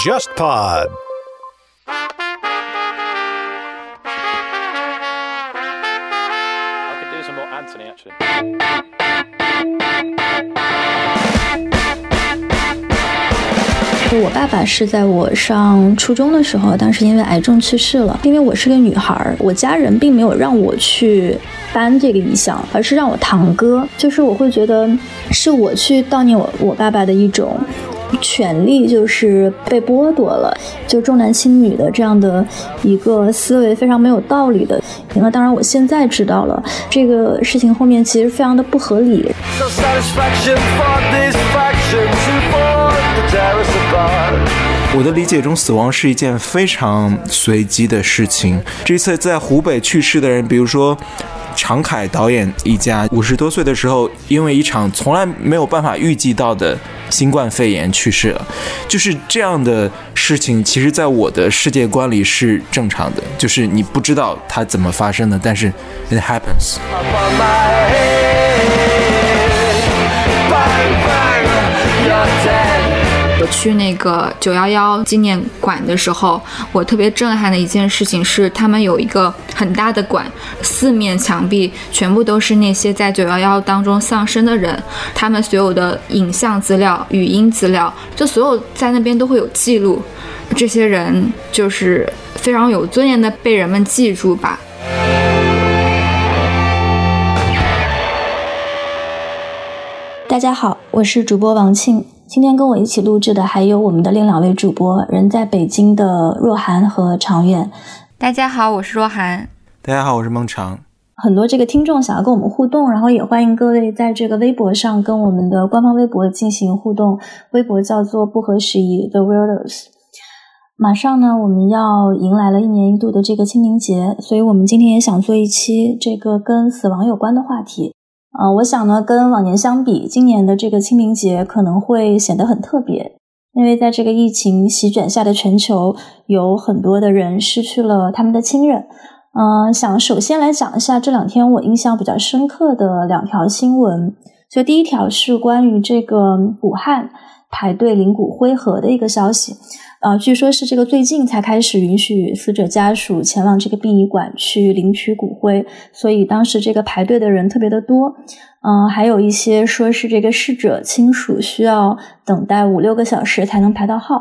JustPod。我爸爸是在我上初中的时候，当时因为癌症去世了。因为我是个女孩儿，我家人并没有让我去搬这个遗像，而是让我堂哥。就是我会觉得是我去悼念我我爸爸的一种权利，就是被剥夺了，就重男轻女的这样的一个思维非常没有道理的。那当然，我现在知道了这个事情后面其实非常的不合理。So 我的理解中，死亡是一件非常随机的事情。这次在湖北去世的人，比如说常凯导演一家，五十多岁的时候，因为一场从来没有办法预计到的新冠肺炎去世了。就是这样的事情，其实在我的世界观里是正常的，就是你不知道它怎么发生的，但是 it happens。去那个九幺幺纪念馆的时候，我特别震撼的一件事情是，他们有一个很大的馆，四面墙壁全部都是那些在九幺幺当中丧生的人，他们所有的影像资料、语音资料，就所有在那边都会有记录。这些人就是非常有尊严的被人们记住吧。大家好，我是主播王庆。今天跟我一起录制的还有我们的另两位主播，人在北京的若涵和长远。大家好，我是若涵。大家好，我是孟常。很多这个听众想要跟我们互动，然后也欢迎各位在这个微博上跟我们的官方微博进行互动，微博叫做不合时宜 The Weirdos。马上呢，我们要迎来了一年一度的这个清明节，所以我们今天也想做一期这个跟死亡有关的话题。呃，我想呢，跟往年相比，今年的这个清明节可能会显得很特别，因为在这个疫情席卷下的全球，有很多的人失去了他们的亲人。嗯，想首先来讲一下这两天我印象比较深刻的两条新闻。就第一条是关于这个武汉排队领骨灰盒的一个消息。呃，据说是这个最近才开始允许死者家属前往这个殡仪馆去领取骨灰，所以当时这个排队的人特别的多。嗯、还有一些说是这个逝者亲属需要等待五六个小时才能排到号。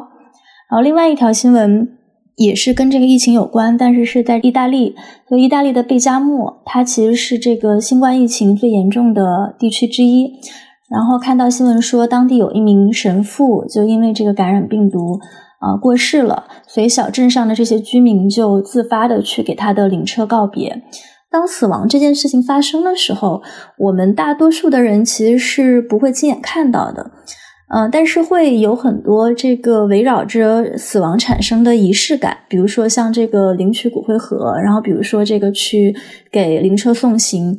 然后另外一条新闻也是跟这个疫情有关，但是是在意大利。就意大利的贝加莫，它其实是这个新冠疫情最严重的地区之一。然后看到新闻说，当地有一名神父就因为这个感染病毒啊、过世了，所以小镇上的这些居民就自发的去给他的灵车告别。当死亡这件事情发生的时候，我们大多数的人其实是不会亲眼看到的，呃，但是会有很多这个围绕着死亡产生的仪式感，比如说像这个领取骨灰盒，然后比如说这个去给灵车送行，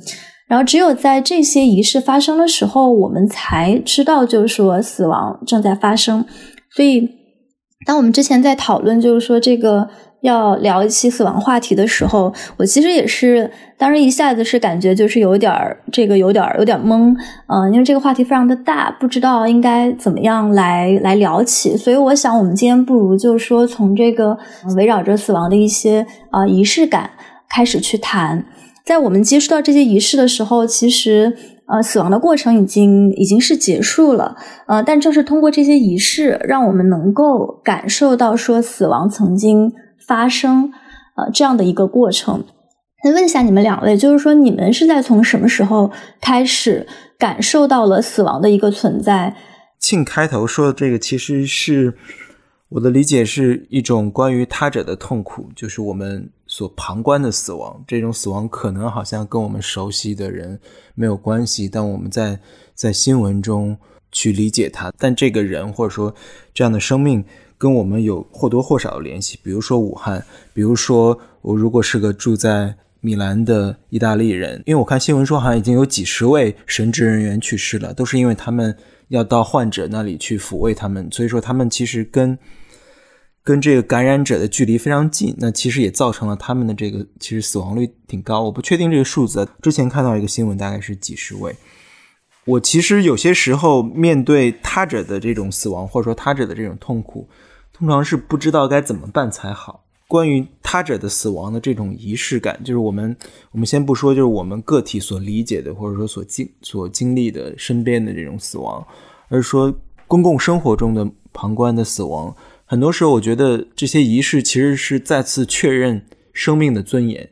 然后只有在这些仪式发生的时候，我们才知道就是说死亡正在发生。所以，当我们之前在讨论就是说这个要聊一期死亡话题的时候，我其实也是当时一下子是感觉就是有点儿这个有点儿有点懵，嗯、因为这个话题非常的大，不知道应该怎么样来来聊起，所以我想我们今天不如就是说从这个围绕着死亡的一些啊、仪式感开始去谈。在我们接触到这些仪式的时候，其实呃死亡的过程已经已经是结束了，呃，但正是通过这些仪式，让我们能够感受到说死亡曾经发生，呃这样的一个过程。那问一下你们两位，就是说你们是在从什么时候开始感受到了死亡的一个存在？庆开头说的这个，其实是我的理解是一种关于他者的痛苦，就是我们所旁观的死亡。这种死亡可能好像跟我们熟悉的人没有关系，但我们在在新闻中去理解它。但这个人或者说这样的生命跟我们有或多或少的联系。比如说武汉，比如说我如果是个住在米兰的意大利人，因为我看新闻说好像已经有几十位神职人员去世了，都是因为他们要到患者那里去抚慰他们，所以说他们其实跟跟这个感染者的距离非常近，那其实也造成了他们的这个其实死亡率挺高。我不确定这个数字，之前看到一个新闻大概是几十位。我其实有些时候面对他者的这种死亡，或者说他者的这种痛苦，通常是不知道该怎么办才好。关于他者的死亡的这种仪式感，就是我们我们先不说，就是我们个体所理解的，或者说所经所经历的身边的这种死亡，而是说公共生活中的旁观的死亡。很多时候，我觉得这些仪式其实是再次确认生命的尊严，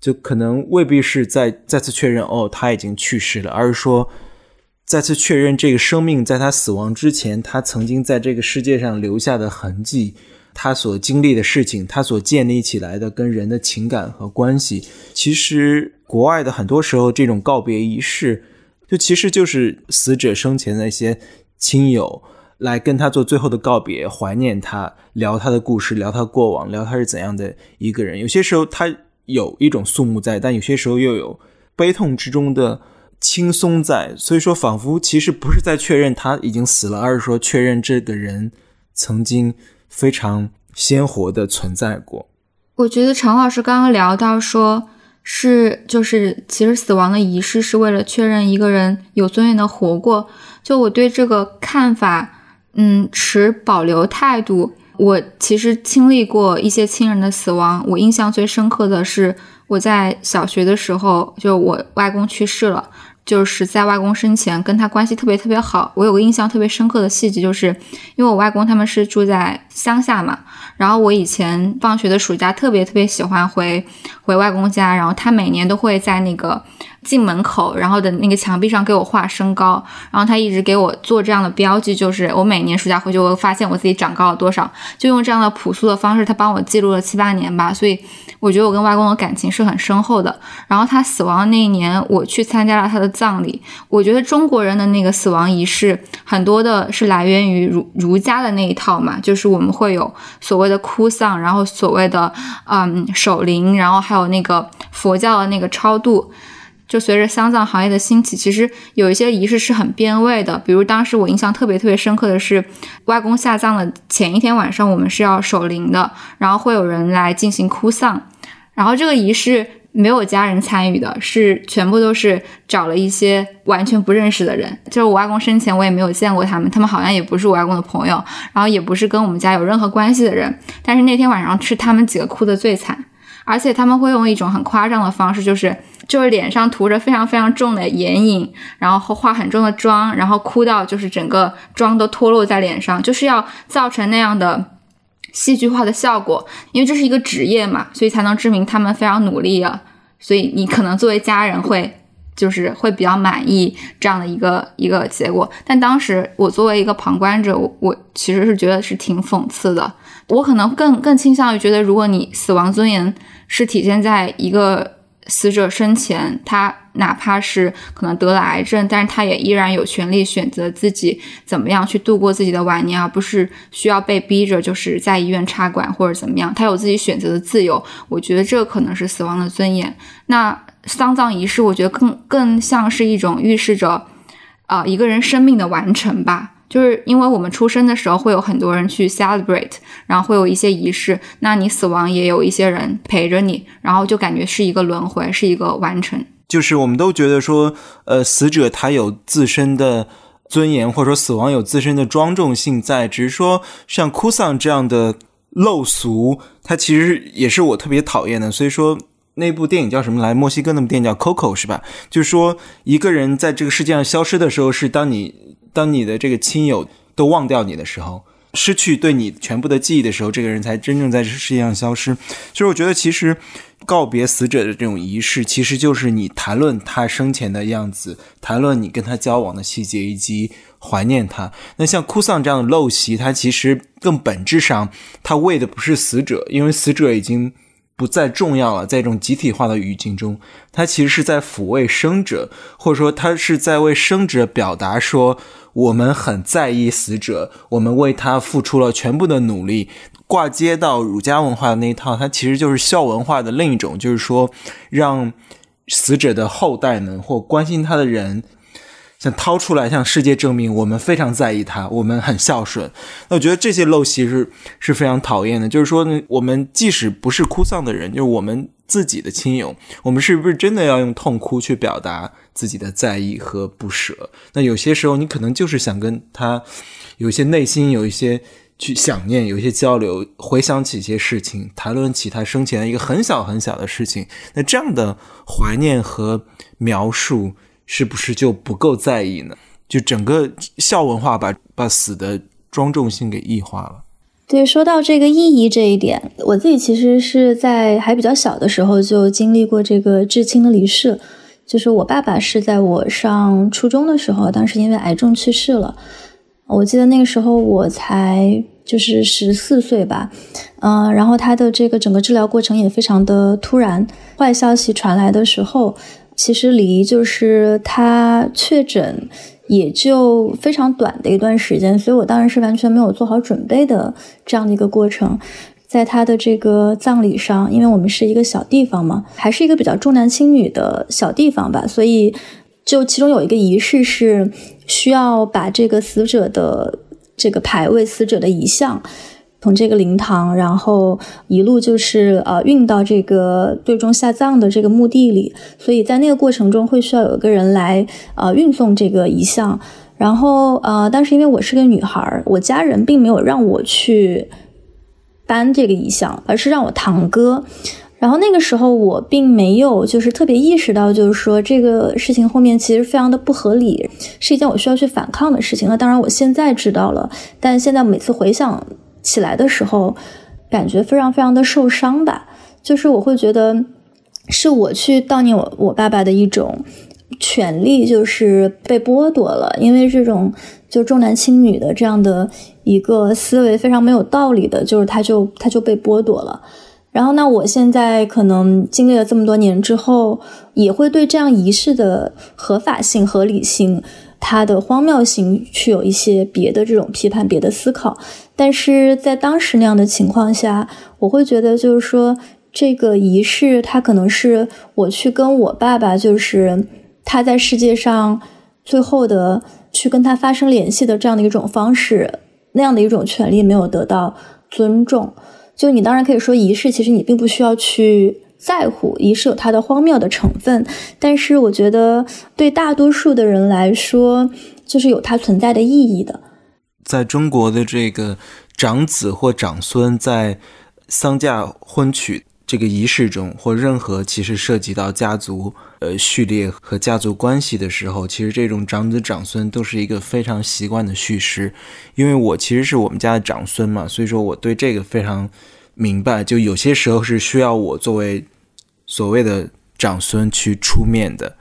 就可能未必是在再次确认哦他已经去世了，而是说再次确认这个生命在他死亡之前，他曾经在这个世界上留下的痕迹。他所经历的事情，他所建立起来的跟人的情感和关系，其实国外的很多时候这种告别仪式，就其实就是死者生前的一些亲友来跟他做最后的告别，怀念他，聊他的故事，聊他过往，聊他是怎样的一个人。有些时候他有一种肃穆在，但有些时候又有悲痛之中的轻松在。所以说，仿佛其实不是在确认他已经死了，而是说确认这个人曾经。非常鲜活的存在过。我觉得常老师刚刚聊到说，是就是其实死亡的仪式是为了确认一个人有尊严的活过。就我对这个看法，嗯，持保留态度。我其实经历过一些亲人的死亡，我印象最深刻的是我在小学的时候，就我外公去世了。就是在外公生前跟他关系特别特别好。我有个印象特别深刻的细节，就是因为我外公他们是住在乡下嘛，然后我以前放学的暑假特别特别喜欢回回外公家，然后他每年都会在那个。进门口，然后的那个墙壁上给我画身高，然后他一直给我做这样的标记，就是我每年暑假回去，我发现我自己长高了多少，就用这样的朴素的方式，他帮我记录了七八年吧，所以我觉得我跟外公的感情是很深厚的。然后他死亡那一年，我去参加了他的葬礼。我觉得中国人的那个死亡仪式，很多的是来源于儒儒家的那一套嘛，就是我们会有所谓的哭丧，然后所谓的嗯守灵，然后还有那个佛教的那个超度。就随着丧葬行业的兴起，其实有一些仪式是很变味的。比如当时我印象特别特别深刻的是，外公下葬的前一天晚上，我们是要守灵的，然后会有人来进行哭丧。然后这个仪式没有家人参与的，是全部都是找了一些完全不认识的人。就是我外公生前我也没有见过他们，他们好像也不是我外公的朋友，然后也不是跟我们家有任何关系的人。但是那天晚上是他们几个哭的最惨，而且他们会用一种很夸张的方式，就是。就是脸上涂着非常非常重的眼影，然后化很重的妆，然后哭到就是整个妆都脱落在脸上，就是要造成那样的戏剧化的效果。因为这是一个职业嘛，所以才能证明他们非常努力啊。所以你可能作为家人会就是会比较满意这样的一个一个结果。但当时我作为一个旁观者，我我其实是觉得是挺讽刺的。我可能更更倾向于觉得，如果你死亡尊严 是体现在一个。死者生前，他哪怕是可能得了癌症，但是他也依然有权利选择自己怎么样去度过自己的晚年，而不是需要被逼着就是在医院插管或者怎么样。他有自己选择的自由，我觉得这可能是死亡的尊严。那丧葬仪式，我觉得更更像是一种预示着，啊，一个人生命的完成吧。就是因为我们出生的时候会有很多人去 celebrate，然后会有一些仪式，那你死亡也有一些人陪着你，然后就感觉是一个轮回，是一个完成。就是我们都觉得说，呃，死者他有自身的尊严，或者说死亡有自身的庄重性在，只是说像哭丧这样的陋俗，它其实也是我特别讨厌的。所以说那部电影叫什么来？墨西哥那部电影叫 Coco 是吧？就是说一个人在这个世界上消失的时候，是当你。当你的这个亲友都忘掉你的时候，失去对你全部的记忆的时候，这个人才真正在这世界上消失。所以，我觉得其实告别死者的这种仪式，其实就是你谈论他生前的样子，谈论你跟他交往的细节，以及怀念他。那像哭丧这样的陋习，它其实更本质上，它为的不是死者，因为死者已经。不再重要了，在一种集体化的语境中，他其实是在抚慰生者，或者说他是在为生者表达说，我们很在意死者，我们为他付出了全部的努力。挂接到儒家文化的那一套，它其实就是孝文化的另一种，就是说让死者的后代们或关心他的人。想掏出来向世界证明我们非常在意他，我们很孝顺。那我觉得这些陋习是是非常讨厌的。就是说，我们即使不是哭丧的人，就是我们自己的亲友，我们是不是真的要用痛哭去表达自己的在意和不舍？那有些时候，你可能就是想跟他有一些内心有一些去想念，有一些交流，回想起一些事情，谈论起他生前一个很小很小的事情。那这样的怀念和描述，是不是就不够在意呢？就整个孝文化把把死的庄重性给异化了。对，说到这个意义这一点，我自己其实是在还比较小的时候就经历过这个至亲的离世。就是我爸爸是在我上初中的时候，当时因为癌症去世了。我记得那个时候我才就是十四岁吧，嗯，然后他的这个整个治疗过程也非常的突然。坏消息传来的时候，其实离就是他确诊。也就非常短的一段时间，所以我当然是完全没有做好准备的这样的一个过程。在他的这个葬礼上，因为我们是一个小地方嘛，还是一个比较重男轻女的小地方吧，所以就其中有一个仪式是需要把这个死者的这个牌位、死者的遗像。从这个灵堂，然后一路就是呃运到这个最终下葬的这个墓地里，所以在那个过程中会需要有一个人来呃运送这个遗像，然后呃，但是因为我是个女孩，我家人并没有让我去搬这个遗像，而是让我堂哥。然后那个时候我并没有就是特别意识到，就是说这个事情后面其实非常的不合理，是一件我需要去反抗的事情。那当然我现在知道了，但现在每次回想。起来的时候，感觉非常非常的受伤吧。就是我会觉得，是我去悼念我我爸爸的一种权利，就是被剥夺了。因为这种就重男轻女的这样的一个思维非常没有道理的，就是他就他就被剥夺了。然后，那我现在可能经历了这么多年之后，也会对这样仪式的合法性、合理性。它的荒谬性去有一些别的这种批判、别的思考，但是在当时那样的情况下，我会觉得就是说，这个仪式它可能是我去跟我爸爸，就是他在世界上最后的去跟他发生联系的这样的一种方式，那样的一种权利没有得到尊重。就你当然可以说仪式，其实你并不需要去。在乎仪式有它的荒谬的成分，但是我觉得对大多数的人来说，就是有它存在的意义的。在中国的这个长子或长孙在丧嫁婚娶这个仪式中，或任何其实涉及到家族呃序列和家族关系的时候，其实这种长子长孙都是一个非常习惯的叙事。因为我其实是我们家的长孙嘛，所以说我对这个非常。明白，就有些时候是需要我作为所谓的长孙去出面的。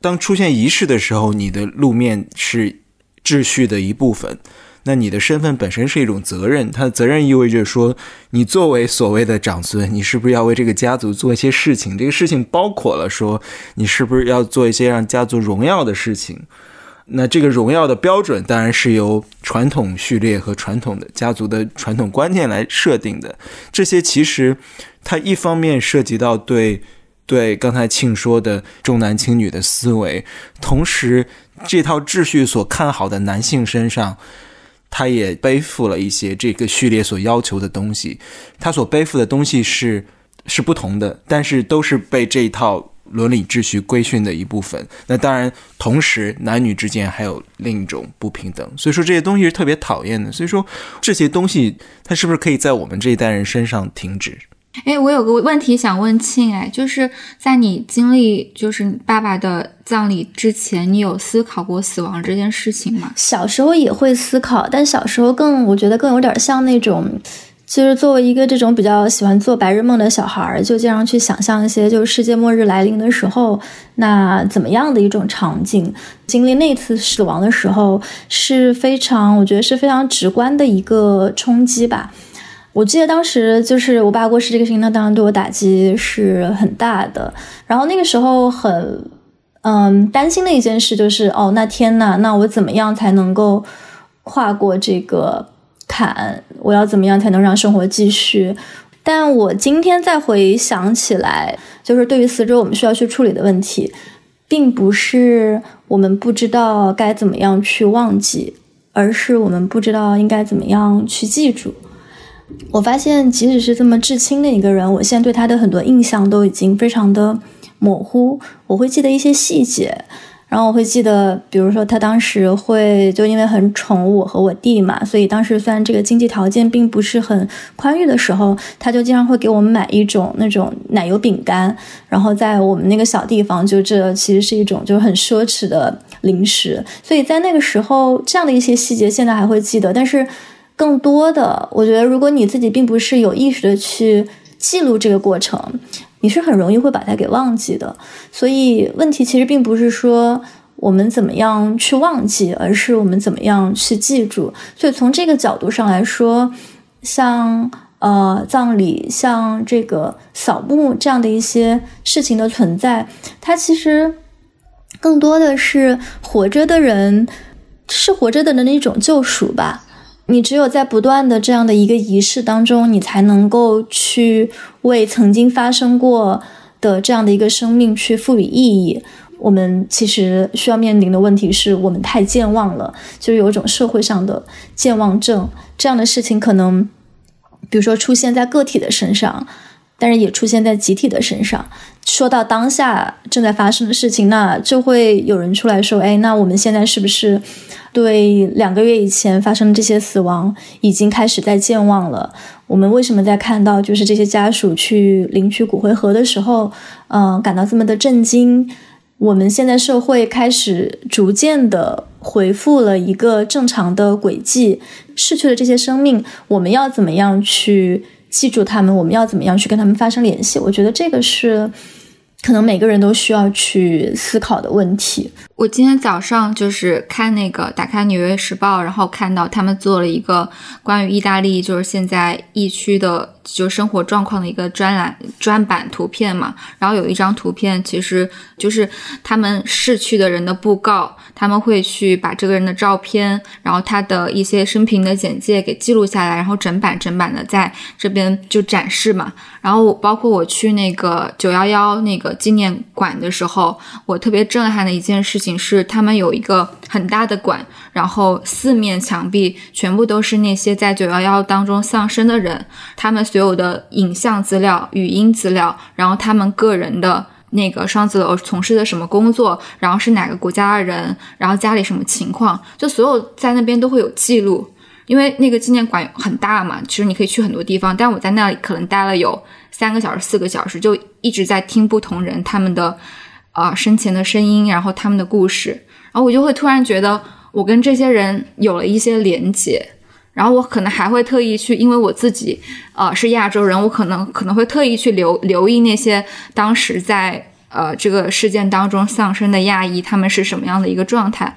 当出现仪式的时候，你的露面是秩序的一部分。那你的身份本身是一种责任，它的责任意味着说，你作为所谓的长孙，你是不是要为这个家族做一些事情？这个事情包括了说，你是不是要做一些让家族荣耀的事情？那这个荣耀的标准当然是由传统序列和传统的家族的传统观念来设定的。这些其实它一方面涉及到对对刚才庆说的重男轻女的思维，同时这套秩序所看好的男性身上，他也背负了一些这个序列所要求的东西。他所背负的东西是是不同的，但是都是被这一套。伦理秩序规训的一部分。那当然，同时男女之间还有另一种不平等。所以说这些东西是特别讨厌的。所以说这些东西，它是不是可以在我们这一代人身上停止？哎，我有个问题想问庆，哎，就是在你经历就是爸爸的葬礼之前，你有思考过死亡这件事情吗？小时候也会思考，但小时候更我觉得更有点像那种。就是作为一个这种比较喜欢做白日梦的小孩儿，就经常去想象一些，就是世界末日来临的时候，那怎么样的一种场景？经历那次死亡的时候，是非常，我觉得是非常直观的一个冲击吧。我记得当时就是我爸过世这个事情，那当然对我打击是很大的。然后那个时候很，嗯，担心的一件事就是，哦，那天呐，那我怎么样才能够跨过这个？坎，我要怎么样才能让生活继续？但我今天再回想起来，就是对于死者我们需要去处理的问题，并不是我们不知道该怎么样去忘记，而是我们不知道应该怎么样去记住。我发现，即使是这么至亲的一个人，我现在对他的很多印象都已经非常的模糊。我会记得一些细节，然后我会记得，比如说他当时会就因为很宠我和我弟嘛，所以当时虽然这个经济条件并不是很宽裕的时候，他就经常会给我们买一种那种奶油饼干，然后在我们那个小地方，就这其实是一种就是很奢侈的零食。所以在那个时候，这样的一些细节现在还会记得，但是。更多的，我觉得，如果你自己并不是有意识的去记录这个过程，你是很容易会把它给忘记的。所以，问题其实并不是说我们怎么样去忘记，而是我们怎么样去记住。所以，从这个角度上来说，像呃葬礼、像这个扫墓这样的一些事情的存在，它其实更多的是活着的人是活着的人的一种救赎吧。你只有在不断的这样的一个仪式当中，你才能够去为曾经发生过的这样的一个生命去赋予意义。我们其实需要面临的问题是我们太健忘了，就是有一种社会上的健忘症。这样的事情可能，比如说出现在个体的身上，但是也出现在集体的身上。说到当下正在发生的事情，那就会有人出来说：“哎，那我们现在是不是？”对两个月以前发生的这些死亡，已经开始在健忘了。我们为什么在看到就是这些家属去领取骨灰盒的时候，嗯，感到这么的震惊？我们现在社会开始逐渐的回复了一个正常的轨迹，逝去了这些生命，我们要怎么样去记住他们？我们要怎么样去跟他们发生联系？我觉得这个是。可能每个人都需要去思考的问题。我今天早上就是看那个打开《纽约时报》，然后看到他们做了一个关于意大利就是现在疫区的就生活状况的一个专栏专版图片嘛。然后有一张图片，其实就是他们逝去的人的布告，他们会去把这个人的照片，然后他的一些生平的简介给记录下来，然后整版整版的在这边就展示嘛。然后包括我去那个九幺幺那个。纪念馆的时候，我特别震撼的一件事情是，他们有一个很大的馆，然后四面墙壁全部都是那些在九幺幺当中丧生的人，他们所有的影像资料、语音资料，然后他们个人的那个双子楼从事的什么工作，然后是哪个国家的人，然后家里什么情况，就所有在那边都会有记录。因为那个纪念馆很大嘛，其实你可以去很多地方，但我在那里可能待了有。三个小时、四个小时，就一直在听不同人他们的，啊生前的声音，然后他们的故事，然后我就会突然觉得我跟这些人有了一些连接，然后我可能还会特意去，因为我自己，呃是亚洲人，我可能可能会特意去留留意那些当时在呃这个事件当中丧生的亚裔，他们是什么样的一个状态，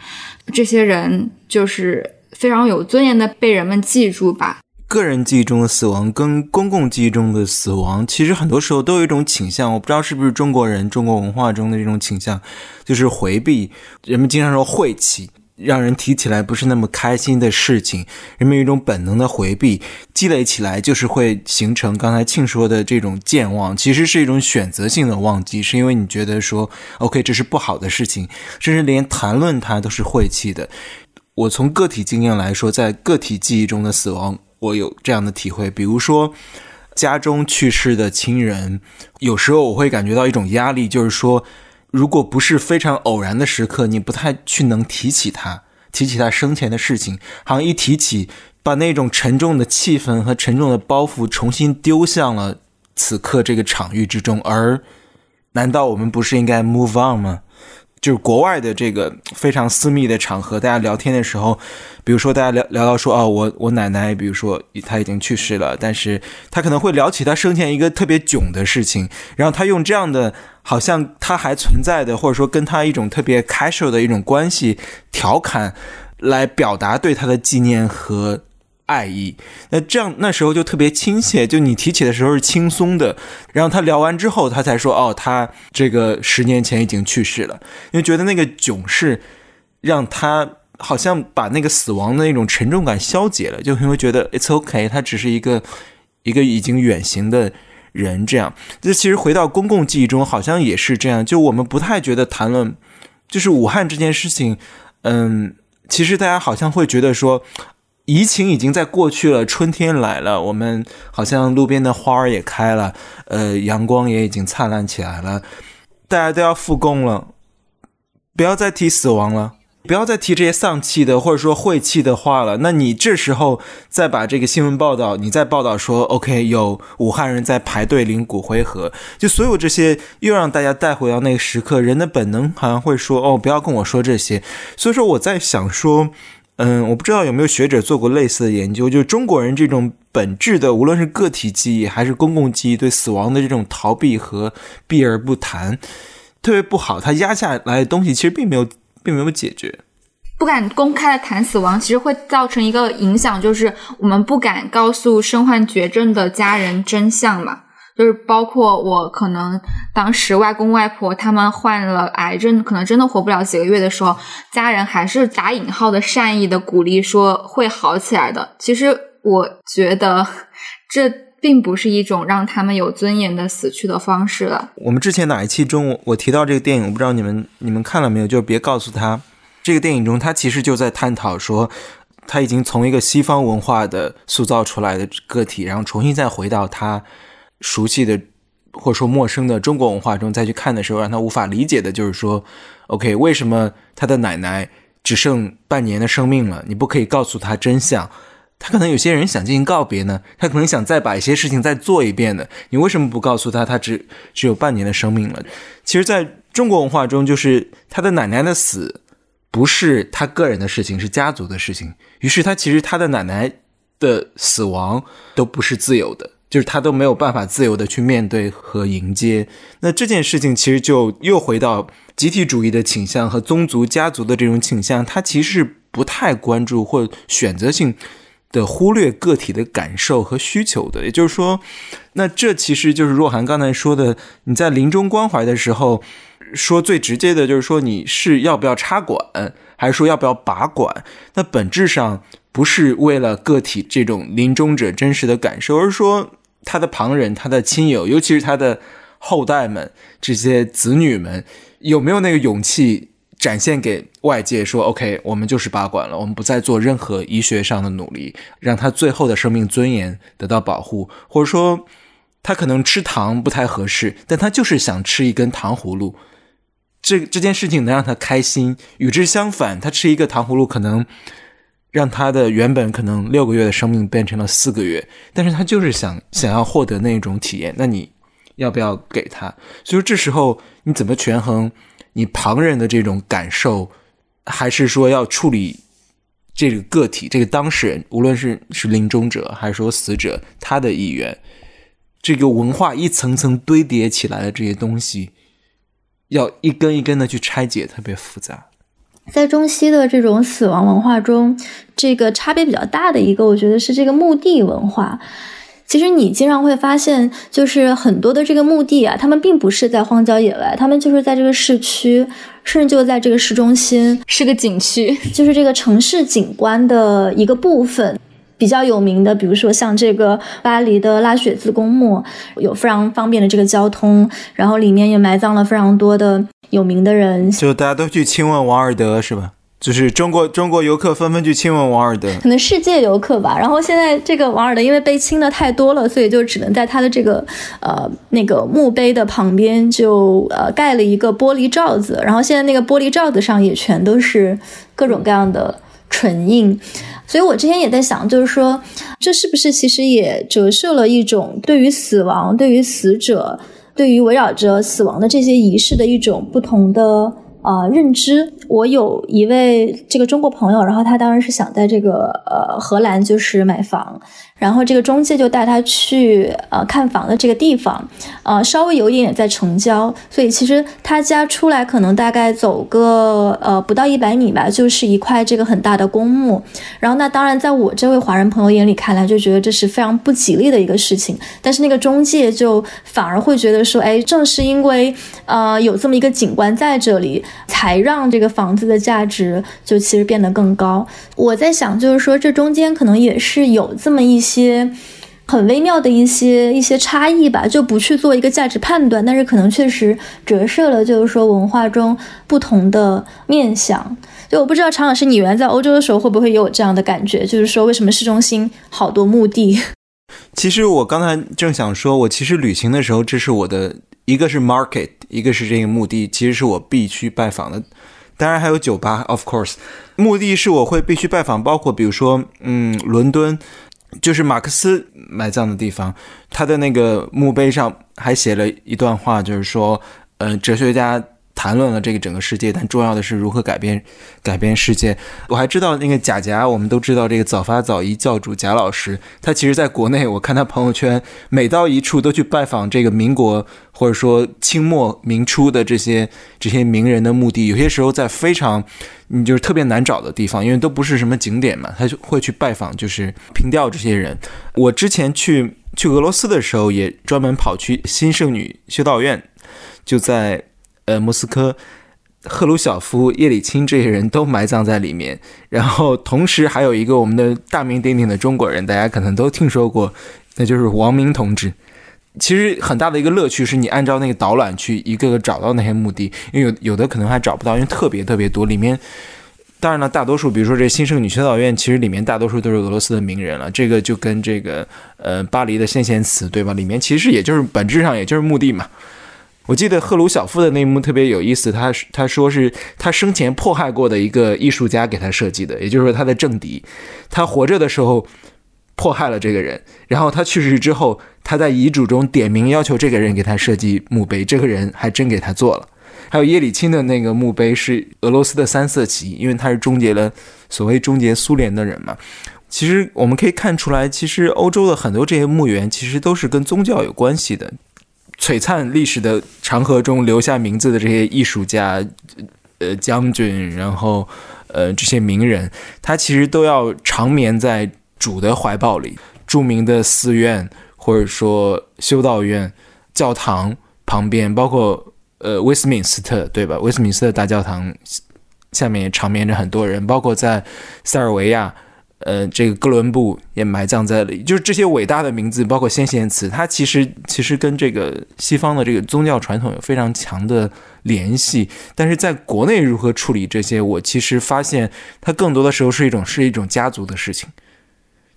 这些人就是非常有尊严的被人们记住吧。个人记忆中的死亡跟公共记忆中的死亡，其实很多时候都有一种倾向。我不知道是不是中国人、中国文化中的这种倾向，就是回避。人们经常说晦气，让人提起来不是那么开心的事情，人们有一种本能的回避，积累起来就是会形成刚才庆说的这种健忘。其实是一种选择性的忘记，是因为你觉得说，OK，这是不好的事情，甚至连谈论它都是晦气的。我从个体经验来说，在个体记忆中的死亡。我有这样的体会，比如说家中去世的亲人，有时候我会感觉到一种压力，就是说，如果不是非常偶然的时刻，你不太去能提起他，提起他生前的事情，好像一提起，把那种沉重的气氛和沉重的包袱重新丢向了此刻这个场域之中，而难道我们不是应该 move on 吗？就是国外的这个非常私密的场合，大家聊天的时候，比如说大家聊聊到说，哦，我我奶奶，比如说她已经去世了，但是她可能会聊起她生前一个特别囧的事情，然后她用这样的好像她还存在的，或者说跟她一种特别 casual 的一种关系调侃，来表达对她的纪念和。爱意，那这样那时候就特别亲切，就你提起的时候是轻松的，然后他聊完之后，他才说哦，他这个十年前已经去世了，因为觉得那个囧事让他好像把那个死亡的那种沉重感消解了，就因为觉得 it's OK”，他只是一个一个已经远行的人，这样。这其实回到公共记忆中，好像也是这样，就我们不太觉得谈论就是武汉这件事情，嗯，其实大家好像会觉得说。疫情已经在过去了，春天来了，我们好像路边的花儿也开了，呃，阳光也已经灿烂起来了，大家都要复工了，不要再提死亡了。不要再提这些丧气的或者说晦气的话了。那你这时候再把这个新闻报道，你再报道说，OK，有武汉人在排队领骨灰盒，就所有这些又让大家带回到那个时刻。人的本能好像会说，哦，不要跟我说这些。所以说我在想说，嗯，我不知道有没有学者做过类似的研究，就是中国人这种本质的，无论是个体记忆还是公共记忆，对死亡的这种逃避和避而不谈，特别不好。他压下来的东西其实并没有。并没有解决，不敢公开的谈死亡，其实会造成一个影响，就是我们不敢告诉身患绝症的家人真相嘛。就是包括我，可能当时外公外婆他们患了癌症，可能真的活不了几个月的时候，家人还是打引号的善意的鼓励说会好起来的。其实我觉得这并不是一种让他们有尊严的死去的方式了。我们之前哪一期中我提到这个电影，我不知道你们你们看了没有？就是别告诉他，这个电影中他其实就在探讨说，他已经从一个西方文化的塑造出来的个体，然后重新再回到他。熟悉的或者说陌生的中国文化中再去看的时候，让他无法理解的就是说，OK，为什么他的奶奶只剩半年的生命了？你不可以告诉他真相？他可能有些人想进行告别呢，他可能想再把一些事情再做一遍的。你为什么不告诉他，他只只有半年的生命了？其实，在中国文化中，就是他的奶奶的死不是他个人的事情，是家族的事情。于是，他其实他的奶奶的死亡都不是自由的。就是他都没有办法自由的去面对和迎接，那这件事情其实就又回到集体主义的倾向和宗族家族的这种倾向，他其实是不太关注或选择性的忽略个体的感受和需求的。也就是说，那这其实就是若涵刚才说的，你在临终关怀的时候，说最直接的就是说你是要不要插管，还是说要不要拔管？那本质上不是为了个体这种临终者真实的感受，而是说。他的旁人、他的亲友，尤其是他的后代们、这些子女们，有没有那个勇气展现给外界说：“OK，我们就是拔管了，我们不再做任何医学上的努力，让他最后的生命尊严得到保护。”或者说，他可能吃糖不太合适，但他就是想吃一根糖葫芦，这这件事情能让他开心。与之相反，他吃一个糖葫芦可能。让他的原本可能六个月的生命变成了四个月，但是他就是想想要获得那种体验，那你要不要给他？所以这时候你怎么权衡你旁人的这种感受，还是说要处理这个个体、这个当事人，无论是是临终者还是说死者他的意愿，这个文化一层层堆叠起来的这些东西，要一根一根的去拆解，特别复杂。在中西的这种死亡文化中，这个差别比较大的一个，我觉得是这个墓地文化。其实你经常会发现，就是很多的这个墓地啊，他们并不是在荒郊野外，他们就是在这个市区，甚至就在这个市中心，是个景区，就是这个城市景观的一个部分。比较有名的，比如说像这个巴黎的拉雪兹公墓，有非常方便的这个交通，然后里面也埋葬了非常多的有名的人，就大家都去亲吻王尔德是吧？就是中国中国游客纷纷去亲吻王尔德，可能世界游客吧。然后现在这个王尔德因为被亲的太多了，所以就只能在他的这个呃那个墓碑的旁边就呃盖了一个玻璃罩子，然后现在那个玻璃罩子上也全都是各种各样的唇印。所以，我之前也在想，就是说，这是不是其实也折射了一种对于死亡、对于死者、对于围绕着死亡的这些仪式的一种不同的。呃，认知。我有一位这个中国朋友，然后他当然是想在这个呃荷兰就是买房，然后这个中介就带他去呃看房的这个地方，呃稍微有一点点在城郊，所以其实他家出来可能大概走个呃不到一百米吧，就是一块这个很大的公墓。然后那当然在我这位华人朋友眼里看来，就觉得这是非常不吉利的一个事情。但是那个中介就反而会觉得说，哎，正是因为呃有这么一个景观在这里。才让这个房子的价值就其实变得更高。我在想，就是说这中间可能也是有这么一些很微妙的一些一些差异吧，就不去做一个价值判断，但是可能确实折射了就是说文化中不同的面相。就，我不知道常老师你原来在欧洲的时候会不会也有这样的感觉，就是说为什么市中心好多墓地？其实我刚才正想说，我其实旅行的时候，这是我的一个是 market，一个是这个墓地，其实是我必须拜访的。当然还有酒吧，of course，目的是我会必须拜访，包括比如说，嗯，伦敦，就是马克思埋葬的地方，他的那个墓碑上还写了一段话，就是说，呃，哲学家。谈论了这个整个世界，但重要的是如何改变改变世界。我还知道那个贾贾，我们都知道这个早发早一教主贾老师，他其实在国内，我看他朋友圈，每到一处都去拜访这个民国或者说清末明初的这些 这些名人的墓地。有些时候在非常你就是特别难找的地方，因为都不是什么景点嘛，他就会去拜访，就是凭吊这些人。我之前去去俄罗斯的时候，也专门跑去新圣女修道院，就在。呃，莫斯科，赫鲁晓夫、叶利钦这些人都埋葬在里面。然后，同时还有一个我们的大名鼎鼎的中国人，大家可能都听说过，那就是王明同志。其实很大的一个乐趣是你按照那个导览去一个个找到那些墓地，因为有有的可能还找不到，因为特别特别多。里面当然了，大多数比如说这新圣女修道院，其实里面大多数都是俄罗斯的名人了。这个就跟这个呃巴黎的先贤祠对吧？里面其实也就是本质上也就是墓地嘛。我记得赫鲁晓夫的那一幕特别有意思，他他说是他生前迫害过的一个艺术家给他设计的，也就是说他的政敌，他活着的时候迫害了这个人，然后他去世之后，他在遗嘱中点名要求这个人给他设计墓碑，这个人还真给他做了。还有叶利钦的那个墓碑是俄罗斯的三色旗，因为他是终结了所谓终结苏联的人嘛。其实我们可以看出来，其实欧洲的很多这些墓园其实都是跟宗教有关系的。璀璨历史的长河中留下名字的这些艺术家、呃将军，然后呃这些名人，他其实都要长眠在主的怀抱里。著名的寺院或者说修道院、教堂旁边，包括呃威斯敏斯特，对吧？威斯敏斯特大教堂下面也长眠着很多人，包括在塞尔维亚。呃，这个哥伦布也埋葬在了，就是这些伟大的名字，包括先贤祠，它其实其实跟这个西方的这个宗教传统有非常强的联系。但是在国内如何处理这些，我其实发现它更多的时候是一种是一种家族的事情，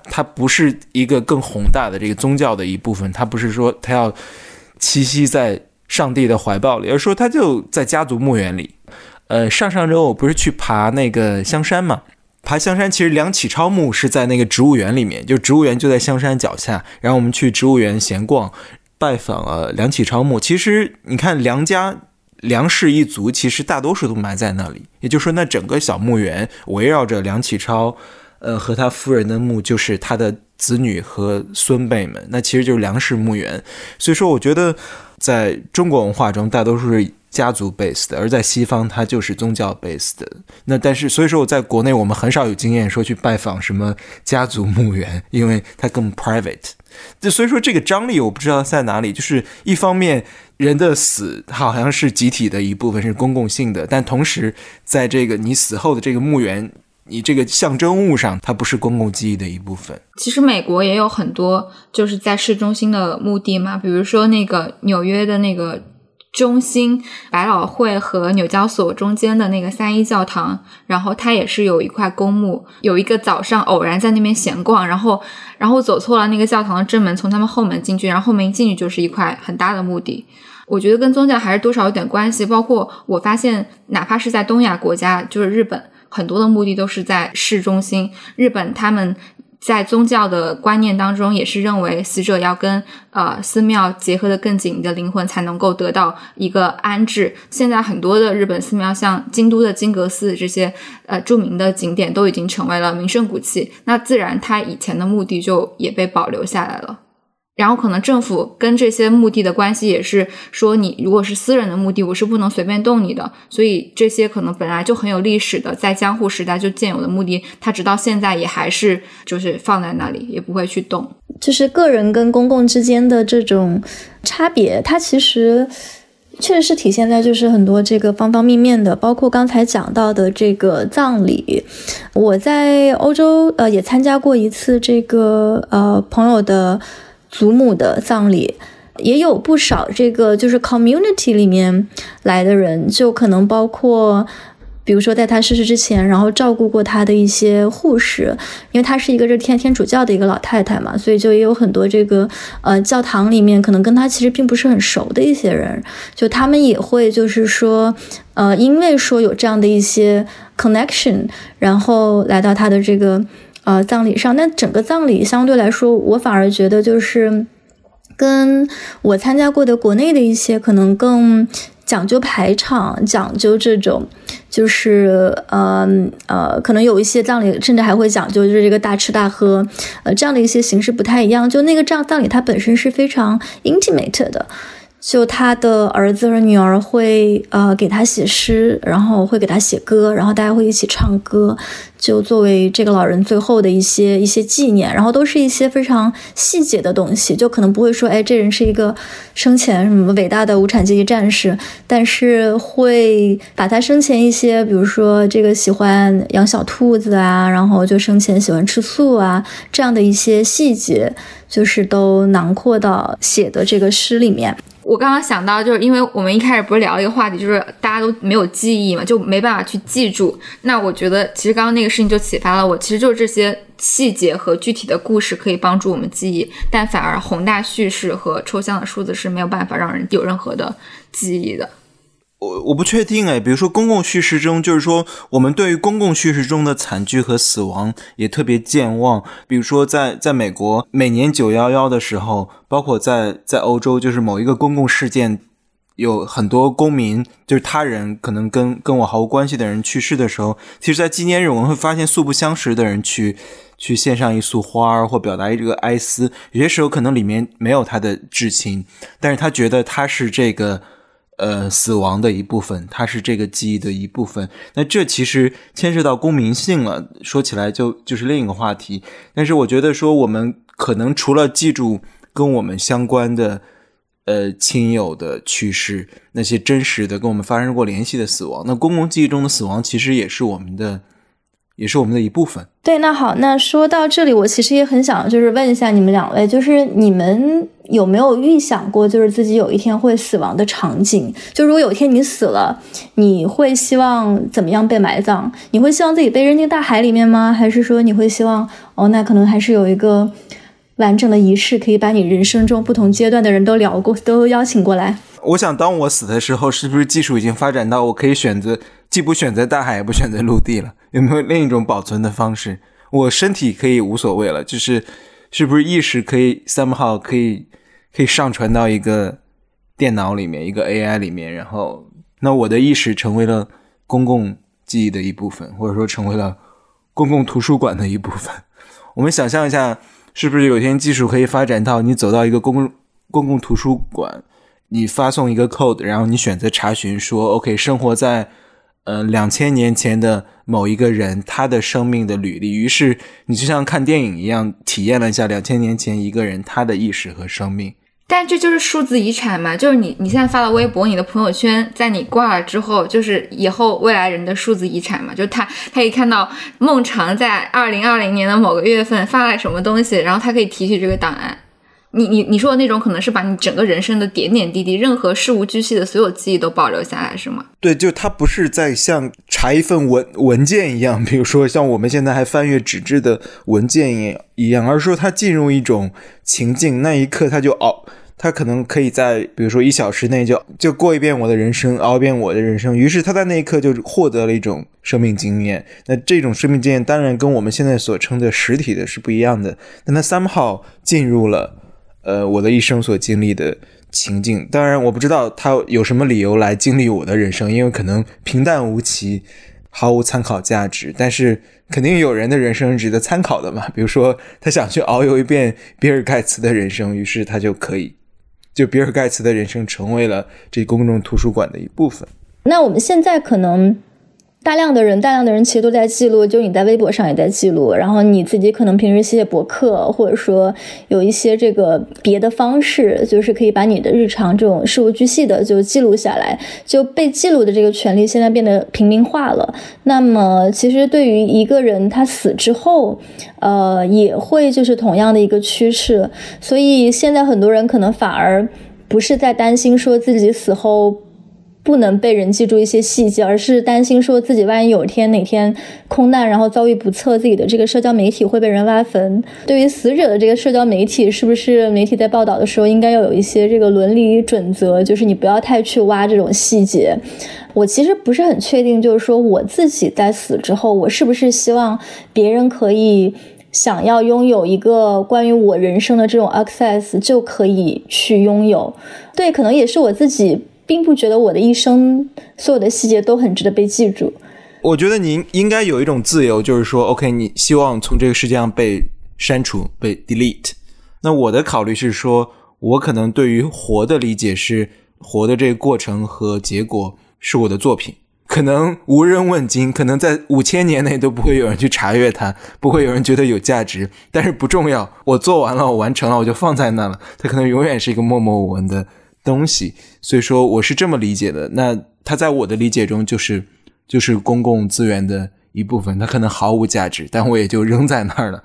它不是一个更宏大的这个宗教的一部分，它不是说它要栖息在上帝的怀抱里，而说它就在家族墓园里。呃，上上周我不是去爬那个香山嘛？爬香山，其实梁启超墓是在那个植物园里面，就植物园就在香山脚下。然后我们去植物园闲逛，拜访了梁启超墓。其实你看梁家梁氏一族，其实大多数都埋在那里。也就是说，那整个小墓园围绕着梁启超，呃，和他夫人的墓，就是他的子女和孙辈们。那其实就是粮食墓园。所以说，我觉得在中国文化中，大多数是。家族 based 的，而在西方它就是宗教 based 的。那但是，所以说我在国内我们很少有经验说去拜访什么家族墓园，因为它更 private。就所以说这个张力我不知道在哪里。就是一方面人的死好像是集体的一部分，是公共性的，但同时在这个你死后的这个墓园，你这个象征物上，它不是公共记忆的一部分。其实美国也有很多就是在市中心的墓地嘛，比如说那个纽约的那个。中心百老汇和纽交所中间的那个三一教堂，然后它也是有一块公墓。有一个早上偶然在那边闲逛，然后然后走错了那个教堂的正门，从他们后门进去，然后后门一进去就是一块很大的墓地。我觉得跟宗教还是多少有点关系。包括我发现，哪怕是在东亚国家，就是日本，很多的目的都是在市中心。日本他们。在宗教的观念当中，也是认为死者要跟呃寺庙结合的更紧，你的灵魂才能够得到一个安置。现在很多的日本寺庙，像京都的金阁寺这些呃著名的景点，都已经成为了名胜古迹，那自然它以前的目的就也被保留下来了。然后可能政府跟这些墓地的关系也是说，你如果是私人的墓地，我是不能随便动你的。所以这些可能本来就很有历史的，在江户时代就建有的墓地，它直到现在也还是就是放在那里，也不会去动。就是个人跟公共之间的这种差别，它其实确实是体现在就是很多这个方方面面的，包括刚才讲到的这个葬礼。我在欧洲呃也参加过一次这个呃朋友的。祖母的葬礼也有不少，这个就是 community 里面来的人，就可能包括比如说在他逝世之前，然后照顾过他的一些护士，因为他是一个这天天主教的一个老太太嘛，所以就也有很多这个呃教堂里面可能跟他其实并不是很熟的一些人，就他们也会就是说呃因为说有这样的一些 connection，然后来到他的这个呃葬礼上，那整个葬礼相对来说，我反而觉得就是跟我参加过的国内的一些可能更。讲究排场，讲究这种，就是呃呃，可能有一些葬礼甚至还会讲究，就是这个大吃大喝，呃，这样的一些形式不太一样。就那个葬葬礼，它本身是非常 intimate 的。就他的儿子和女儿会呃给他写诗，然后会给他写歌，然后大家会一起唱歌，就作为这个老人最后的一些一些纪念，然后都是一些非常细节的东西，就可能不会说，哎，这人是一个生前什么伟大的无产阶级战士，但是会把他生前一些，比如说这个喜欢养小兔子啊，然后就生前喜欢吃素啊，这样的一些细节，就是都囊括到写的这个诗里面。我刚刚想到，就是因为我们一开始不是聊一个话题，就是大家都没有记忆嘛，就没办法去记住。那我觉得，其实刚刚那个事情就启发了我，其实就是这些细节和具体的故事可以帮助我们记忆，但反而宏大叙事和抽象的数字是没有办法让人有任何的记忆的。我我不确定哎，比如说公共叙事中，就是说我们对于公共叙事中的惨剧和死亡也特别健忘。比如说在在美国，每年九幺幺的时候，包括在在欧洲，就是某一个公共事件，有很多公民，就是他人可能跟跟我毫无关系的人去世的时候，其实，在纪念日我们会发现素不相识的人去去献上一束花儿，或表达一个哀思。有些时候可能里面没有他的至亲，但是他觉得他是这个。呃，死亡的一部分，它是这个记忆的一部分。那这其实牵涉到公民性了，说起来就就是另一个话题。但是我觉得说，我们可能除了记住跟我们相关的呃亲友的去世，那些真实的跟我们发生过联系的死亡，那公共记忆中的死亡其实也是我们的。也是我们的一部分。对，那好，那说到这里，我其实也很想就是问一下你们两位，就是你们有没有预想过，就是自己有一天会死亡的场景？就如果有一天你死了，你会希望怎么样被埋葬？你会希望自己被扔进大海里面吗？还是说你会希望，哦，那可能还是有一个完整的仪式，可以把你人生中不同阶段的人都聊过，都邀请过来？我想，当我死的时候，是不是技术已经发展到我可以选择既不选择大海，也不选择陆地了？有没有另一种保存的方式？我身体可以无所谓了，就是是不是意识可以 somehow 可以可以上传到一个电脑里面，一个 AI 里面，然后那我的意识成为了公共记忆的一部分，或者说成为了公共图书馆的一部分。我们想象一下，是不是有一天技术可以发展到你走到一个公共公共图书馆？你发送一个 code，然后你选择查询，说 OK，生活在呃两千年前的某一个人他的生命的履历。于是你就像看电影一样，体验了一下两千年前一个人他的意识和生命。但这就是数字遗产嘛？就是你你现在发了微博，你的朋友圈在你挂了之后，就是以后未来人的数字遗产嘛？就他他可以看到孟尝在二零二零年的某个月份发了什么东西，然后他可以提取这个档案。你你你说的那种可能是把你整个人生的点点滴滴、任何事无巨细的所有记忆都保留下来，是吗？对，就它不是在像查一份文文件一样，比如说像我们现在还翻阅纸质的文件一一样，而是说它进入一种情境，那一刻它就熬，它可能可以在比如说一小时内就就过一遍我的人生，熬一遍我的人生。于是他在那一刻就获得了一种生命经验。那这种生命经验当然跟我们现在所称的实体的是不一样的，但它 somehow 进入了。呃，我的一生所经历的情境，当然我不知道他有什么理由来经历我的人生，因为可能平淡无奇，毫无参考价值。但是肯定有人的人生值得参考的嘛，比如说他想去遨游一遍比尔盖茨的人生，于是他就可以，就比尔盖茨的人生成为了这公众图书馆的一部分。那我们现在可能。大量的人，大量的人其实都在记录，就你在微博上也在记录，然后你自己可能平时写写博客，或者说有一些这个别的方式，就是可以把你的日常这种事无巨细的就记录下来，就被记录的这个权利现在变得平民化了。那么，其实对于一个人他死之后，呃，也会就是同样的一个趋势。所以现在很多人可能反而不是在担心说自己死后。不能被人记住一些细节，而是担心说自己万一有一天哪天空难，然后遭遇不测，自己的这个社交媒体会被人挖坟。对于死者的这个社交媒体，是不是媒体在报道的时候应该要有一些这个伦理准则，就是你不要太去挖这种细节。我其实不是很确定，就是说我自己在死之后，我是不是希望别人可以想要拥有一个关于我人生的这种 access 就可以去拥有。对，可能也是我自己。并不觉得我的一生所有的细节都很值得被记住。我觉得您应该有一种自由，就是说，OK，你希望从这个世界上被删除、被 delete。那我的考虑是说，我可能对于活的理解是，活的这个过程和结果是我的作品，可能无人问津，可能在五千年内都不会有人去查阅它，不会有人觉得有价值。但是不重要，我做完了，我完成了，我就放在那了。它可能永远是一个默默无闻的。东西，所以说我是这么理解的。那它在我的理解中就是就是公共资源的一部分，它可能毫无价值，但我也就扔在那儿了。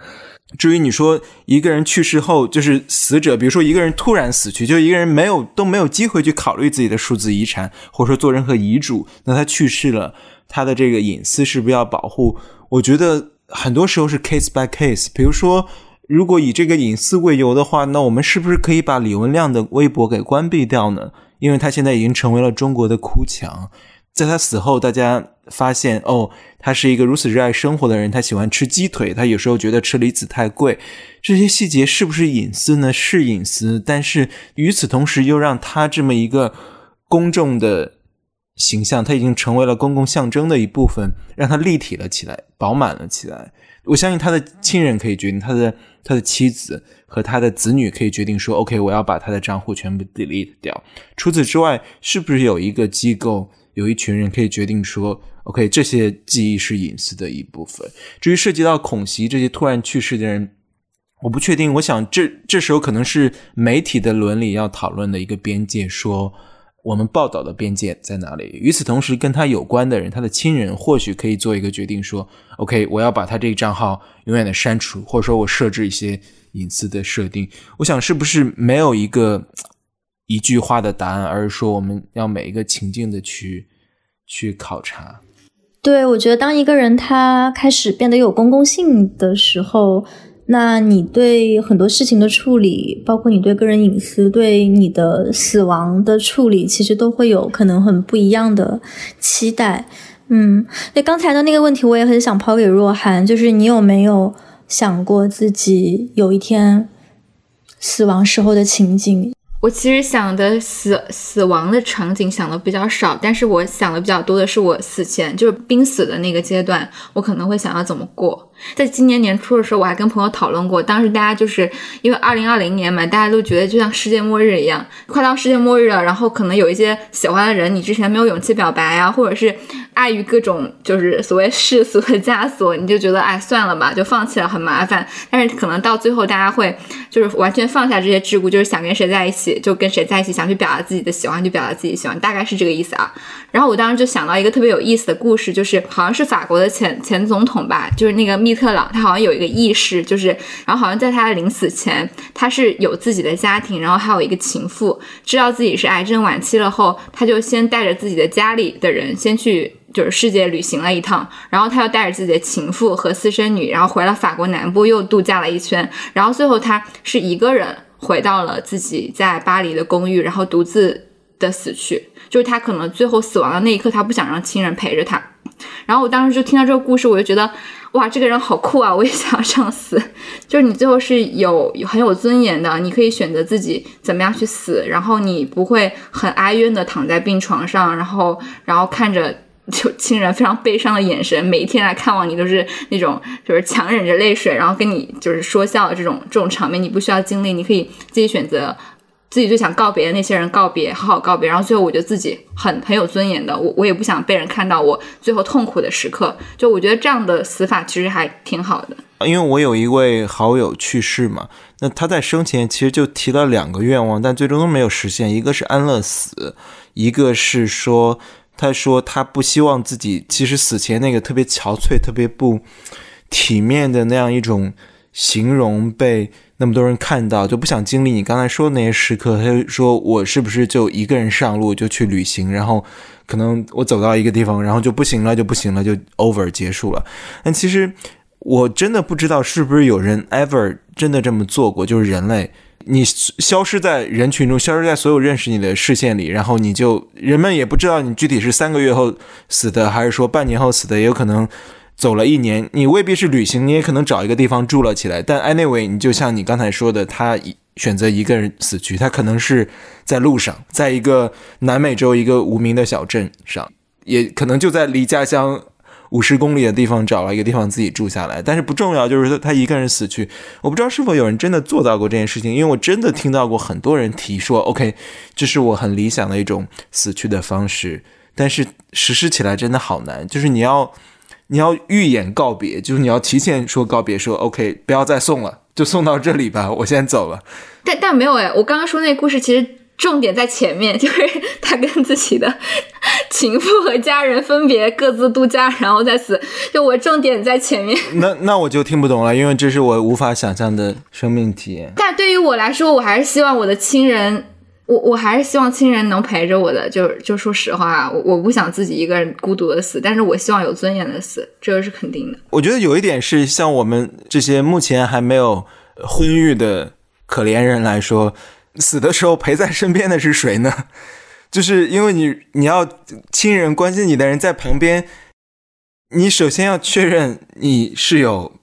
至于你说一个人去世后，就是死者，比如说一个人突然死去，就一个人没有都没有机会去考虑自己的数字遗产，或者说做任何遗嘱，那他去世了，他的这个隐私是不是要保护？我觉得很多时候是 case by case，比如说。如果以这个隐私为由的话，那我们是不是可以把李文亮的微博给关闭掉呢？因为他现在已经成为了中国的哭墙。在他死后，大家发现哦，他是一个如此热爱生活的人，他喜欢吃鸡腿，他有时候觉得车厘子太贵。这些细节是不是隐私呢？是隐私，但是与此同时又让他这么一个公众的形象，他已经成为了公共象征的一部分，让他立体了起来，饱满了起来。我相信他的亲人可以决定，他的他的妻子和他的子女可以决定说，OK，我要把他的账户全部 delete 掉。除此之外，是不是有一个机构，有一群人可以决定说，OK，这些记忆是隐私的一部分？至于涉及到恐袭这些突然去世的人，我不确定。我想这这时候可能是媒体的伦理要讨论的一个边界，说。我们报道的边界在哪里？与此同时，跟他有关的人，他的亲人或许可以做一个决定，说：“OK，我要把他这个账号永远的删除，或者说我设置一些隐私的设定。”我想，是不是没有一个一句话的答案，而是说我们要每一个情境的去去考察？对，我觉得当一个人他开始变得有公共性的时候。那你对很多事情的处理，包括你对个人隐私、对你的死亡的处理，其实都会有可能很不一样的期待。嗯，那刚才的那个问题，我也很想抛给若涵，就是你有没有想过自己有一天死亡时候的情景？我其实想的死死亡的场景想的比较少，但是我想的比较多的是我死前，就是濒死的那个阶段，我可能会想要怎么过。在今年年初的时候，我还跟朋友讨论过。当时大家就是因为二零二零年嘛，大家都觉得就像世界末日一样，快到世界末日了。然后可能有一些喜欢的人，你之前没有勇气表白啊，或者是碍于各种就是所谓世俗的枷锁，你就觉得哎算了吧，就放弃了，很麻烦。但是可能到最后，大家会就是完全放下这些桎梏，就是想跟谁在一起就跟谁在一起，想去表达自己的喜欢就表达自己喜欢，大概是这个意思啊。然后我当时就想到一个特别有意思的故事，就是好像是法国的前前总统吧，就是那个密特朗，他好像有一个意识，就是然后好像在他临死前，他是有自己的家庭，然后还有一个情妇，知道自己是癌症晚期了后，他就先带着自己的家里的人先去就是世界旅行了一趟，然后他又带着自己的情妇和私生女，然后回了法国南部又度假了一圈，然后最后他是一个人回到了自己在巴黎的公寓，然后独自的死去。就是他可能最后死亡的那一刻，他不想让亲人陪着他。然后我当时就听到这个故事，我就觉得，哇，这个人好酷啊！我也想要这样死。就是你最后是有很有尊严的，你可以选择自己怎么样去死，然后你不会很哀怨的躺在病床上，然后然后看着就亲人非常悲伤的眼神，每一天来看望你都是那种就是强忍着泪水，然后跟你就是说笑的这种这种场面，你不需要经历，你可以自己选择。自己最想告别的那些人告别，好好告别。然后最后，我觉得自己很很有尊严的，我我也不想被人看到我最后痛苦的时刻。就我觉得这样的死法其实还挺好的。因为我有一位好友去世嘛，那他在生前其实就提了两个愿望，但最终都没有实现。一个是安乐死，一个是说他说他不希望自己其实死前那个特别憔悴、特别不体面的那样一种。形容被那么多人看到，就不想经历你刚才说的那些时刻。他就说我是不是就一个人上路就去旅行，然后可能我走到一个地方，然后就不行了，就不行了，就 over 结束了。但其实我真的不知道是不是有人 ever 真的这么做过，就是人类。你消失在人群中，消失在所有认识你的视线里，然后你就人们也不知道你具体是三个月后死的，还是说半年后死的，也有可能走了一年。你未必是旅行，你也可能找一个地方住了起来。但 anyway，你就像你刚才说的，他选择一个人死去，他可能是在路上，在一个南美洲一个无名的小镇上，也可能就在离家乡。五十公里的地方找了一个地方自己住下来，但是不重要，就是他一个人死去。我不知道是否有人真的做到过这件事情，因为我真的听到过很多人提说，OK，这是我很理想的一种死去的方式，但是实施起来真的好难。就是你要你要预演告别，就是你要提前说告别，说 OK，不要再送了，就送到这里吧，我先走了。但但没有哎，我刚刚说那个故事其实。重点在前面，就是他跟自己的情妇和家人分别各自度假，然后再死。就我重点在前面。那那我就听不懂了，因为这是我无法想象的生命体验。但对于我来说，我还是希望我的亲人，我我还是希望亲人能陪着我的。就就说实话，我我不想自己一个人孤独的死，但是我希望有尊严的死，这个是肯定的。我觉得有一点是，像我们这些目前还没有婚育的可怜人来说。死的时候陪在身边的是谁呢？就是因为你你要亲人关心你的人在旁边，你首先要确认你是有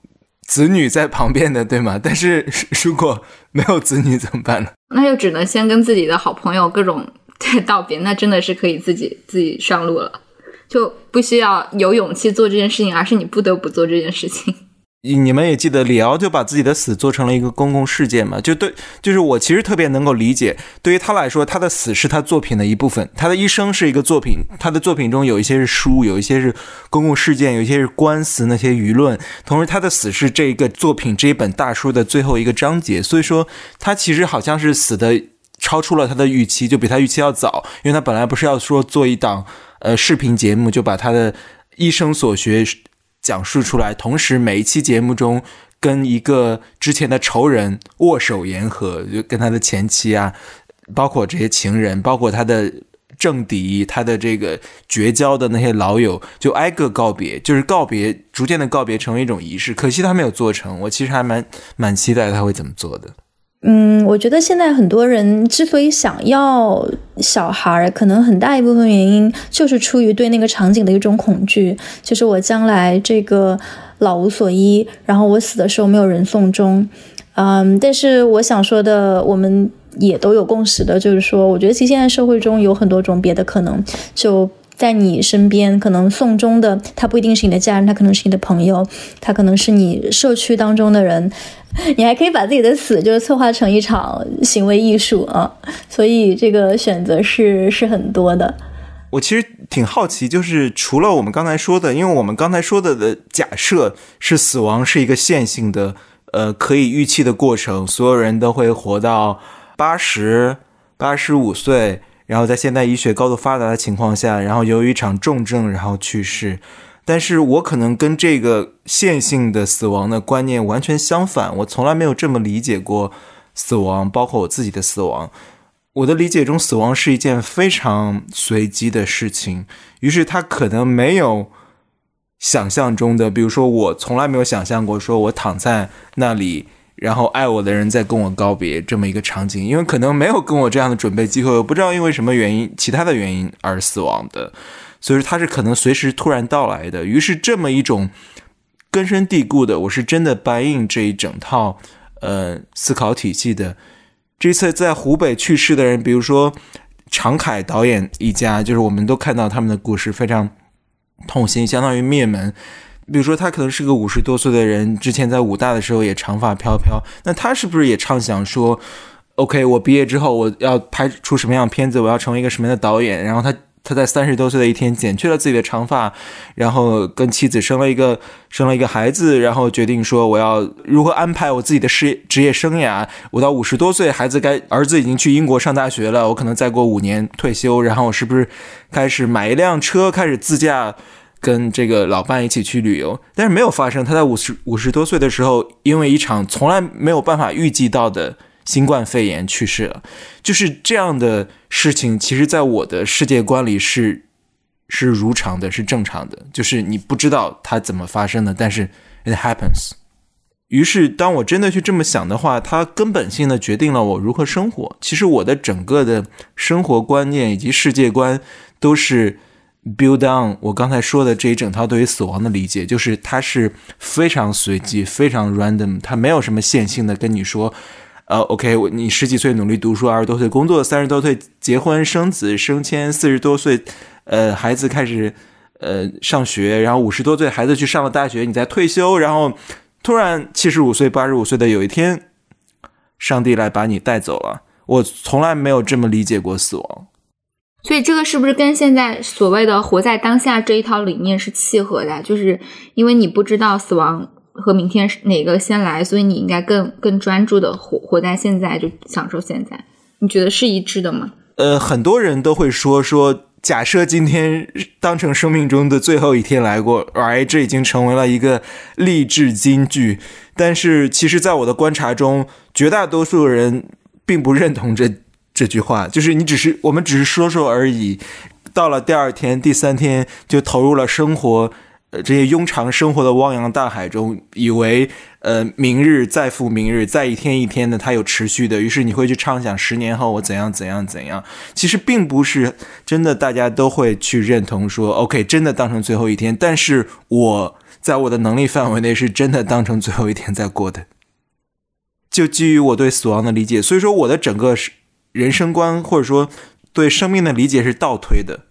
子女在旁边的，对吗？但是 如果没有子女怎么办呢？那就只能先跟自己的好朋友各种道别，那真的是可以自己自己上路了，就不需要有勇气做这件事情，而是你不得不做这件事情。你们也记得李敖就把自己的死做成了一个公共事件嘛？就对，就是我其实特别能够理解，对于他来说，他的死是他作品的一部分，他的一生是一个作品，他的作品中有一些是书，有一些是公共事件，有一些是官司那些舆论，同时他的死是这个作品这一本大书的最后一个章节，所以说他其实好像是死的超出了他的预期，就比他预期要早，因为他本来不是要说做一档呃视频节目，就把他的一生所学。讲述出来，同时每一期节目中跟一个之前的仇人握手言和，就跟他的前妻啊，包括这些情人，包括他的政敌，他的这个绝交的那些老友，就挨个告别，就是告别，逐渐的告别成为一种仪式。可惜他没有做成，我其实还蛮蛮期待他会怎么做的。嗯，我觉得现在很多人之所以想要小孩儿，可能很大一部分原因就是出于对那个场景的一种恐惧，就是我将来这个老无所依，然后我死的时候没有人送终。嗯，但是我想说的，我们也都有共识的，就是说，我觉得其实现在社会中有很多种别的可能，就。在你身边，可能送终的他不一定是你的家人，他可能是你的朋友，他可能是你社区当中的人。你还可以把自己的死就是策划成一场行为艺术啊，所以这个选择是是很多的。我其实挺好奇，就是除了我们刚才说的，因为我们刚才说的的假设是死亡是一个线性的，呃，可以预期的过程，所有人都会活到八十八十五岁。然后在现代医学高度发达的情况下，然后由于一场重症然后去世，但是我可能跟这个线性的死亡的观念完全相反，我从来没有这么理解过死亡，包括我自己的死亡。我的理解中，死亡是一件非常随机的事情，于是它可能没有想象中的，比如说我从来没有想象过，说我躺在那里。然后爱我的人在跟我告别这么一个场景，因为可能没有跟我这样的准备机会，我不知道因为什么原因，其他的原因而死亡的，所以说他是可能随时突然到来的。于是这么一种根深蒂固的，我是真的白印这一整套呃思考体系的。这次在湖北去世的人，比如说常凯导演一家，就是我们都看到他们的故事非常痛心，相当于灭门。比如说，他可能是个五十多岁的人，之前在武大的时候也长发飘飘。那他是不是也畅想说，OK，我毕业之后我要拍出什么样的片子，我要成为一个什么样的导演？然后他他在三十多岁的一天剪去了自己的长发，然后跟妻子生了一个生了一个孩子，然后决定说我要如何安排我自己的事业职业生涯。我到五十多岁，孩子该儿子已经去英国上大学了，我可能再过五年退休，然后我是不是开始买一辆车，开始自驾？跟这个老伴一起去旅游，但是没有发生。他在五十五十多岁的时候，因为一场从来没有办法预计到的新冠肺炎去世了。就是这样的事情，其实在我的世界观里是是如常的，是正常的。就是你不知道它怎么发生的，但是 it happens。于是，当我真的去这么想的话，它根本性的决定了我如何生活。其实我的整个的生活观念以及世界观都是 build on 我刚才说的这一整套对于死亡的理解，就是它是非常随机、非常 random，它没有什么线性的跟你说，呃，OK，我你十几岁努力读书，二十多岁工作，三十多岁结婚生子升迁，四十多岁，呃，孩子开始呃上学，然后五十多岁孩子去上了大学，你再退休，然后。突然，七十五岁、八十五岁的有一天，上帝来把你带走了。我从来没有这么理解过死亡。所以，这个是不是跟现在所谓的“活在当下”这一套理念是契合的？就是因为你不知道死亡和明天哪个先来，所以你应该更更专注的活活在现在，就享受现在。你觉得是一致的吗？呃，很多人都会说说。假设今天当成生命中的最后一天来过，哎，这已经成为了一个励志金句。但是，其实，在我的观察中，绝大多数人并不认同这这句话。就是你只是我们只是说说而已，到了第二天、第三天就投入了生活。这些庸常生活的汪洋大海中，以为呃明日再复明日，再一天一天的，它有持续的。于是你会去畅想十年后我怎样怎样怎样。其实并不是真的，大家都会去认同说，OK，真的当成最后一天。但是我在我的能力范围内是真的当成最后一天在过的。就基于我对死亡的理解，所以说我的整个人生观或者说对生命的理解是倒推的。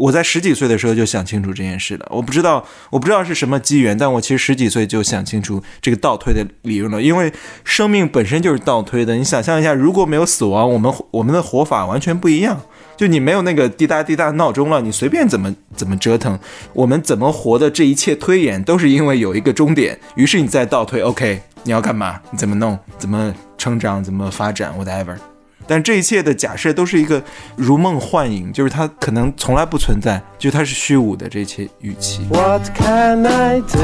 我在十几岁的时候就想清楚这件事了。我不知道，我不知道是什么机缘，但我其实十几岁就想清楚这个倒推的理论了。因为生命本身就是倒推的。你想象一下，如果没有死亡，我们我们的活法完全不一样。就你没有那个滴答滴答闹钟了，你随便怎么怎么折腾，我们怎么活的这一切推演都是因为有一个终点。于是你再倒推，OK，你要干嘛？你怎么弄？怎么成长？怎么发展？Whatever。但这一切的假设都是一个如梦幻影，就是它可能从来不存在，就它是虚无的。这一切语气。What can I do?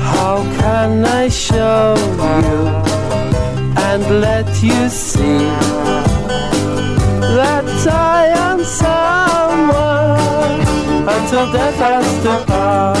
How can I show you and let you see that I am someone until death us apart?